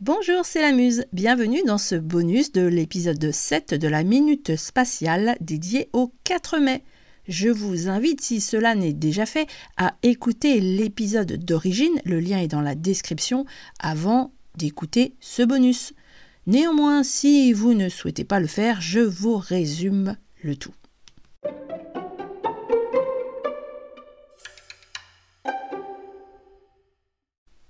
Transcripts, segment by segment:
Bonjour, c'est la Muse. Bienvenue dans ce bonus de l'épisode 7 de la Minute Spatiale dédiée au 4 mai. Je vous invite, si cela n'est déjà fait, à écouter l'épisode d'origine, le lien est dans la description, avant d'écouter ce bonus. Néanmoins, si vous ne souhaitez pas le faire, je vous résume le tout.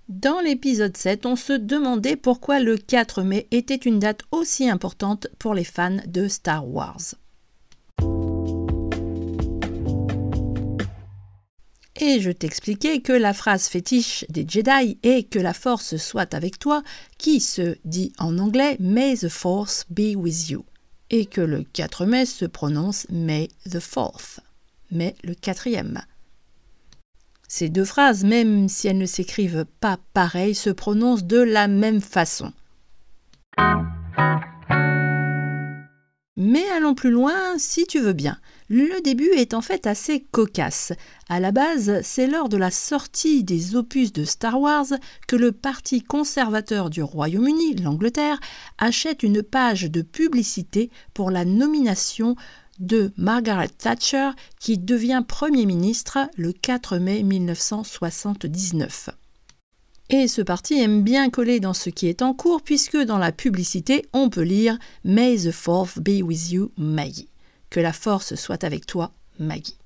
Dans l'épisode 7, on se demandait pourquoi le 4 mai était une date aussi importante pour les fans de Star Wars. Et je t'expliquais que la phrase fétiche des Jedi est que la force soit avec toi, qui se dit en anglais May the Force be with you, et que le 4 mai se prononce May the Fourth, mais le quatrième. Ces deux phrases, même si elles ne s'écrivent pas pareil, se prononcent de la même façon. Mais allons plus loin si tu veux bien. Le début est en fait assez cocasse. À la base, c'est lors de la sortie des opus de Star Wars que le parti conservateur du Royaume-Uni, l'Angleterre, achète une page de publicité pour la nomination de Margaret Thatcher qui devient Premier ministre le 4 mai 1979. Et ce parti aime bien coller dans ce qui est en cours puisque dans la publicité on peut lire May the Fourth be with you, Maggie. Que la force soit avec toi, Maggie.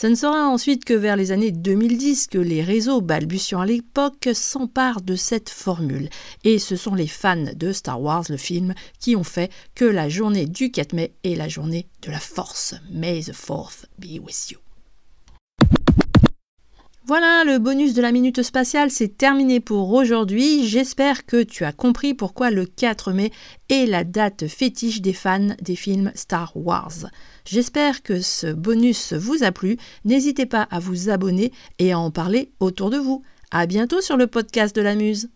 Ce ne sera ensuite que vers les années 2010 que les réseaux balbutiant à l'époque s'emparent de cette formule. Et ce sont les fans de Star Wars, le film, qui ont fait que la journée du 4 mai est la journée de la force. May the Fourth be with you. Voilà, le bonus de la minute spatiale, c'est terminé pour aujourd'hui. J'espère que tu as compris pourquoi le 4 mai est la date fétiche des fans des films Star Wars. J'espère que ce bonus vous a plu. N'hésitez pas à vous abonner et à en parler autour de vous. À bientôt sur le podcast de la Muse.